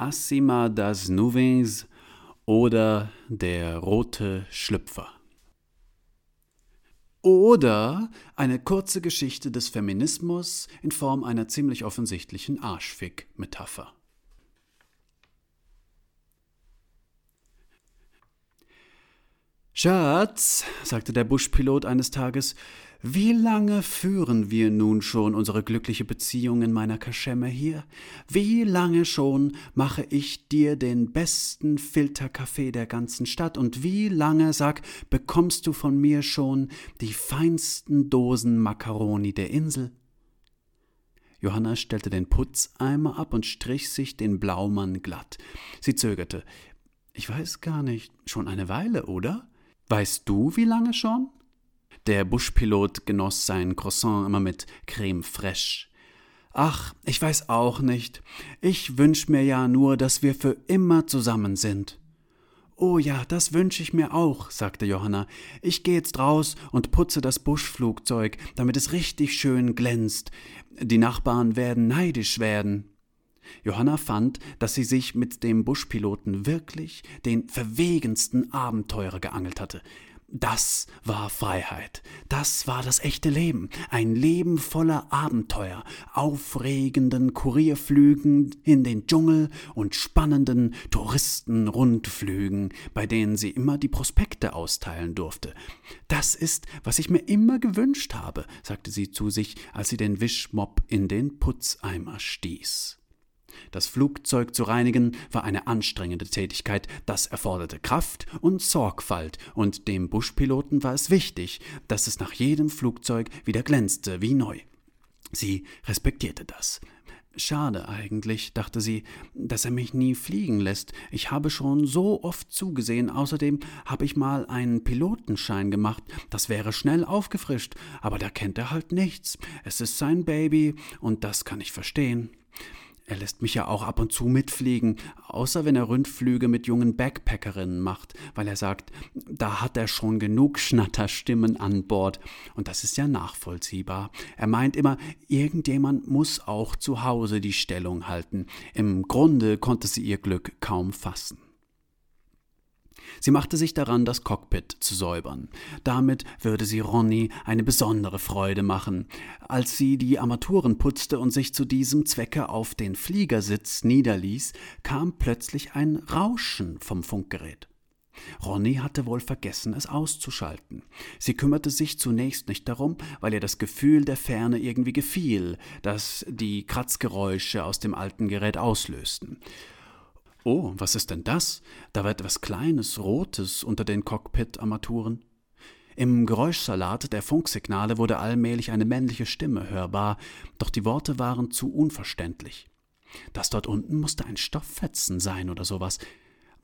Acima das Nuvens oder Der rote Schlüpfer. Oder eine kurze Geschichte des Feminismus in Form einer ziemlich offensichtlichen Arschfick-Metapher. Schatz, sagte der Buschpilot eines Tages, wie lange führen wir nun schon unsere glückliche Beziehung in meiner Kaschemme hier? Wie lange schon mache ich dir den besten Filterkaffee der ganzen Stadt? Und wie lange, sag, bekommst du von mir schon die feinsten Dosen Makaroni der Insel? Johanna stellte den Putzeimer ab und strich sich den Blaumann glatt. Sie zögerte. Ich weiß gar nicht, schon eine Weile, oder? Weißt du, wie lange schon? Der Buschpilot genoss sein Croissant immer mit Creme fraiche. Ach, ich weiß auch nicht. Ich wünsch mir ja nur, dass wir für immer zusammen sind. Oh ja, das wünsche ich mir auch, sagte Johanna. Ich gehe jetzt raus und putze das Buschflugzeug, damit es richtig schön glänzt. Die Nachbarn werden neidisch werden. Johanna fand, dass sie sich mit dem Buschpiloten wirklich den verwegensten Abenteurer geangelt hatte. Das war Freiheit. Das war das echte Leben. Ein Leben voller Abenteuer, aufregenden Kurierflügen in den Dschungel und spannenden Touristenrundflügen, bei denen sie immer die Prospekte austeilen durfte. Das ist, was ich mir immer gewünscht habe, sagte sie zu sich, als sie den Wischmopp in den Putzeimer stieß. Das Flugzeug zu reinigen war eine anstrengende Tätigkeit, das erforderte Kraft und Sorgfalt, und dem Buschpiloten war es wichtig, dass es nach jedem Flugzeug wieder glänzte wie neu. Sie respektierte das. Schade eigentlich, dachte sie, dass er mich nie fliegen lässt. Ich habe schon so oft zugesehen. Außerdem habe ich mal einen Pilotenschein gemacht. Das wäre schnell aufgefrischt. Aber da kennt er halt nichts. Es ist sein Baby, und das kann ich verstehen. Er lässt mich ja auch ab und zu mitfliegen, außer wenn er Rundflüge mit jungen Backpackerinnen macht, weil er sagt, da hat er schon genug Schnatterstimmen an Bord. Und das ist ja nachvollziehbar. Er meint immer, irgendjemand muss auch zu Hause die Stellung halten. Im Grunde konnte sie ihr Glück kaum fassen. Sie machte sich daran, das Cockpit zu säubern. Damit würde sie Ronny eine besondere Freude machen. Als sie die Armaturen putzte und sich zu diesem Zwecke auf den Fliegersitz niederließ, kam plötzlich ein Rauschen vom Funkgerät. Ronny hatte wohl vergessen, es auszuschalten. Sie kümmerte sich zunächst nicht darum, weil ihr das Gefühl der Ferne irgendwie gefiel, das die Kratzgeräusche aus dem alten Gerät auslösten. Oh, was ist denn das? Da war etwas Kleines, Rotes unter den Cockpit-Armaturen. Im Geräuschsalat der Funksignale wurde allmählich eine männliche Stimme hörbar, doch die Worte waren zu unverständlich. Das dort unten musste ein Stofffetzen sein oder sowas.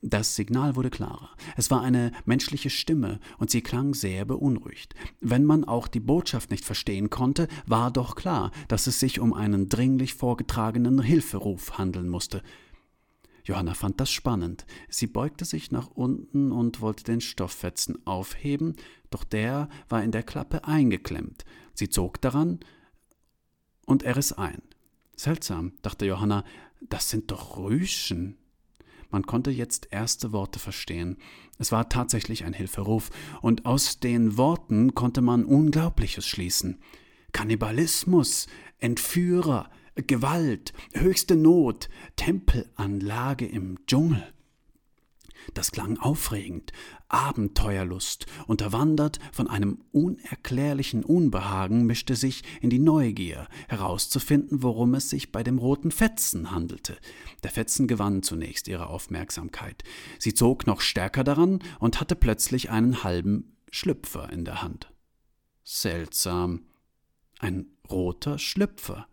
Das Signal wurde klarer. Es war eine menschliche Stimme und sie klang sehr beunruhigt. Wenn man auch die Botschaft nicht verstehen konnte, war doch klar, dass es sich um einen dringlich vorgetragenen Hilferuf handeln musste. Johanna fand das spannend. Sie beugte sich nach unten und wollte den Stofffetzen aufheben, doch der war in der Klappe eingeklemmt. Sie zog daran und er riss ein. Seltsam, dachte Johanna, das sind doch Rüschen. Man konnte jetzt erste Worte verstehen. Es war tatsächlich ein Hilferuf, und aus den Worten konnte man Unglaubliches schließen. Kannibalismus, Entführer, Gewalt, höchste Not, Tempelanlage im Dschungel. Das klang aufregend, Abenteuerlust, unterwandert von einem unerklärlichen Unbehagen, mischte sich in die Neugier, herauszufinden, worum es sich bei dem roten Fetzen handelte. Der Fetzen gewann zunächst ihre Aufmerksamkeit. Sie zog noch stärker daran und hatte plötzlich einen halben Schlüpfer in der Hand. Seltsam. Ein roter Schlüpfer.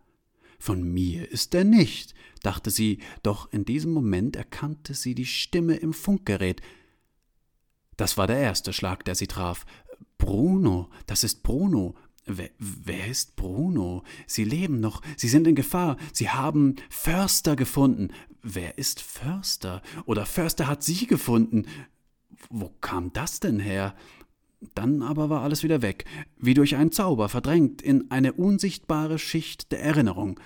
Von mir ist er nicht, dachte sie, doch in diesem Moment erkannte sie die Stimme im Funkgerät. Das war der erste Schlag, der sie traf. Bruno, das ist Bruno. Wer, wer, ist Bruno? Sie leben noch, sie sind in Gefahr, sie haben Förster gefunden. Wer ist Förster? Oder Förster hat sie gefunden. Wo kam das denn her? Dann aber war alles wieder weg, wie durch einen Zauber verdrängt in eine unsichtbare Schicht der Erinnerung.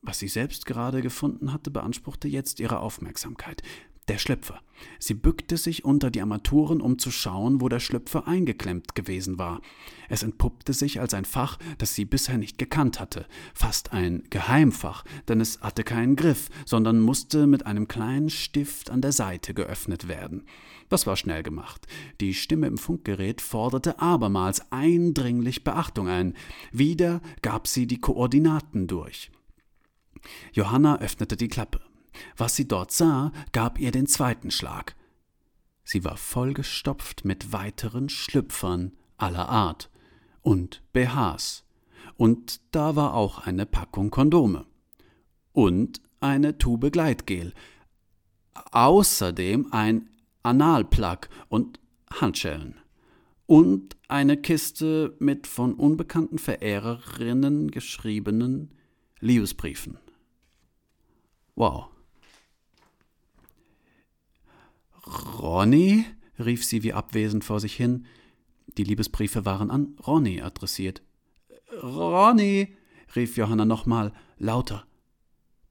Was sie selbst gerade gefunden hatte, beanspruchte jetzt ihre Aufmerksamkeit. Der Schlüpfer. Sie bückte sich unter die Armaturen, um zu schauen, wo der Schlüpfer eingeklemmt gewesen war. Es entpuppte sich als ein Fach, das sie bisher nicht gekannt hatte, fast ein Geheimfach, denn es hatte keinen Griff, sondern musste mit einem kleinen Stift an der Seite geöffnet werden. Das war schnell gemacht. Die Stimme im Funkgerät forderte abermals eindringlich Beachtung ein. Wieder gab sie die Koordinaten durch. Johanna öffnete die Klappe. Was sie dort sah, gab ihr den zweiten Schlag. Sie war vollgestopft mit weiteren Schlüpfern aller Art und BHs. Und da war auch eine Packung Kondome. Und eine Tube Gleitgel. Außerdem ein Analplug und Handschellen. Und eine Kiste mit von unbekannten Verehrerinnen geschriebenen Liebesbriefen. Wow. Ronny? rief sie wie abwesend vor sich hin. Die Liebesbriefe waren an Ronny adressiert. Ronny! rief Johanna nochmal, lauter.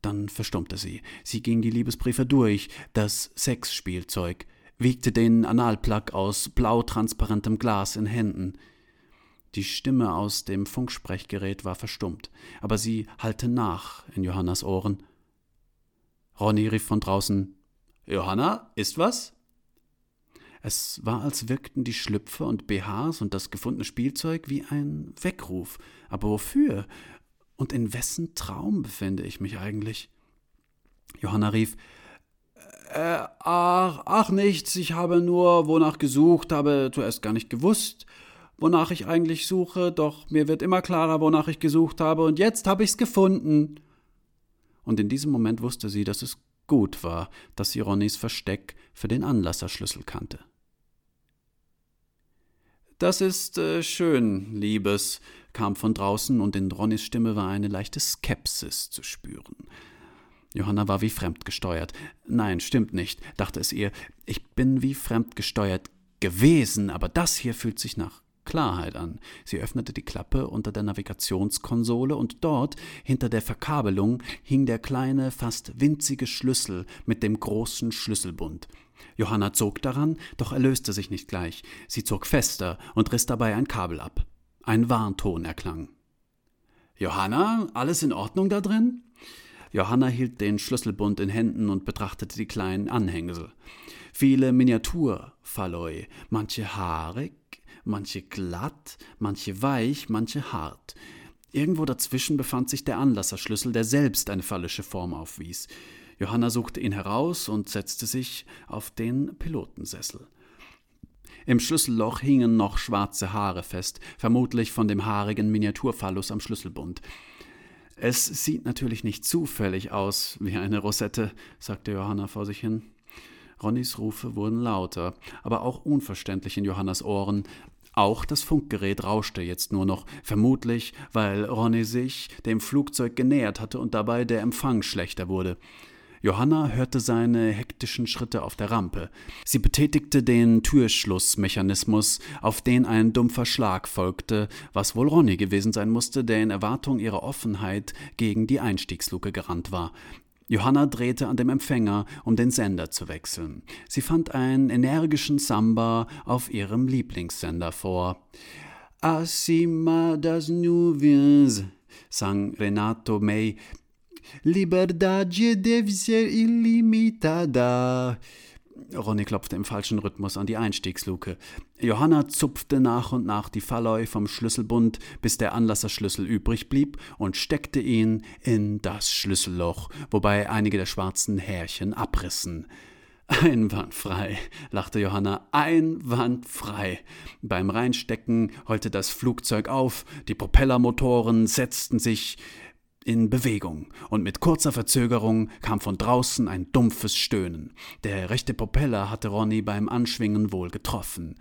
Dann verstummte sie. Sie ging die Liebesbriefe durch, das Sexspielzeug, wiegte den Analplug aus blau-transparentem Glas in Händen. Die Stimme aus dem Funksprechgerät war verstummt, aber sie hallte nach in Johannas Ohren. Ronny rief von draußen Johanna, ist was? Es war, als wirkten die Schlüpfer und BHs und das gefundene Spielzeug wie ein Weckruf. Aber wofür? Und in wessen Traum befinde ich mich eigentlich? Johanna rief äh, ach, ach nichts, ich habe nur wonach gesucht, habe zuerst gar nicht gewusst, wonach ich eigentlich suche, doch mir wird immer klarer, wonach ich gesucht habe, und jetzt habe ich's gefunden. Und in diesem Moment wusste sie, dass es gut war, dass sie Ronnys Versteck für den Anlasserschlüssel kannte. Das ist äh, schön, Liebes, kam von draußen, und in Ronnys Stimme war eine leichte Skepsis zu spüren. Johanna war wie fremdgesteuert. Nein, stimmt nicht, dachte es ihr. Ich bin wie fremdgesteuert gewesen, aber das hier fühlt sich nach Klarheit an. Sie öffnete die Klappe unter der Navigationskonsole und dort, hinter der Verkabelung, hing der kleine, fast winzige Schlüssel mit dem großen Schlüsselbund. Johanna zog daran, doch er löste sich nicht gleich. Sie zog fester und riss dabei ein Kabel ab. Ein Warnton erklang. Johanna, alles in Ordnung da drin? Johanna hielt den Schlüsselbund in Händen und betrachtete die kleinen Anhängsel. Viele Miniaturfalloi, manche haarig, manche glatt, manche weich, manche hart. Irgendwo dazwischen befand sich der Anlasserschlüssel, der selbst eine phallische Form aufwies. Johanna suchte ihn heraus und setzte sich auf den Pilotensessel. Im Schlüsselloch hingen noch schwarze Haare fest, vermutlich von dem haarigen Miniaturphallus am Schlüsselbund. Es sieht natürlich nicht zufällig aus wie eine Rosette, sagte Johanna vor sich hin. Ronnys Rufe wurden lauter, aber auch unverständlich in Johannas Ohren. Auch das Funkgerät rauschte jetzt nur noch, vermutlich, weil Ronny sich dem Flugzeug genähert hatte und dabei der Empfang schlechter wurde. Johanna hörte seine hektischen Schritte auf der Rampe. Sie betätigte den Türschlussmechanismus, auf den ein dumpfer Schlag folgte, was wohl Ronny gewesen sein musste, der in Erwartung ihrer Offenheit gegen die Einstiegsluke gerannt war. Johanna drehte an dem Empfänger, um den Sender zu wechseln. Sie fand einen energischen Samba auf ihrem Lieblingssender vor. Acima das nuvens, sang Renato May. Liberdade deve ser illimitada. Ronny klopfte im falschen Rhythmus an die Einstiegsluke. Johanna zupfte nach und nach die Falloi vom Schlüsselbund, bis der Anlasserschlüssel übrig blieb, und steckte ihn in das Schlüsselloch, wobei einige der schwarzen Härchen abrissen. Einwandfrei, lachte Johanna, einwandfrei. Beim Reinstecken heulte das Flugzeug auf, die Propellermotoren setzten sich, in Bewegung, und mit kurzer Verzögerung kam von draußen ein dumpfes Stöhnen. Der rechte Propeller hatte Ronny beim Anschwingen wohl getroffen.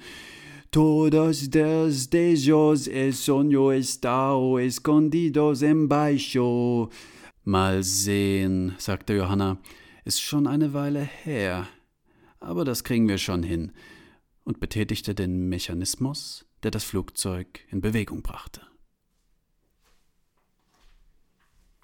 Todos los deseos el sueño estao escondidos en baixo. Mal sehen, sagte Johanna. Ist schon eine Weile her. Aber das kriegen wir schon hin. Und betätigte den Mechanismus, der das Flugzeug in Bewegung brachte.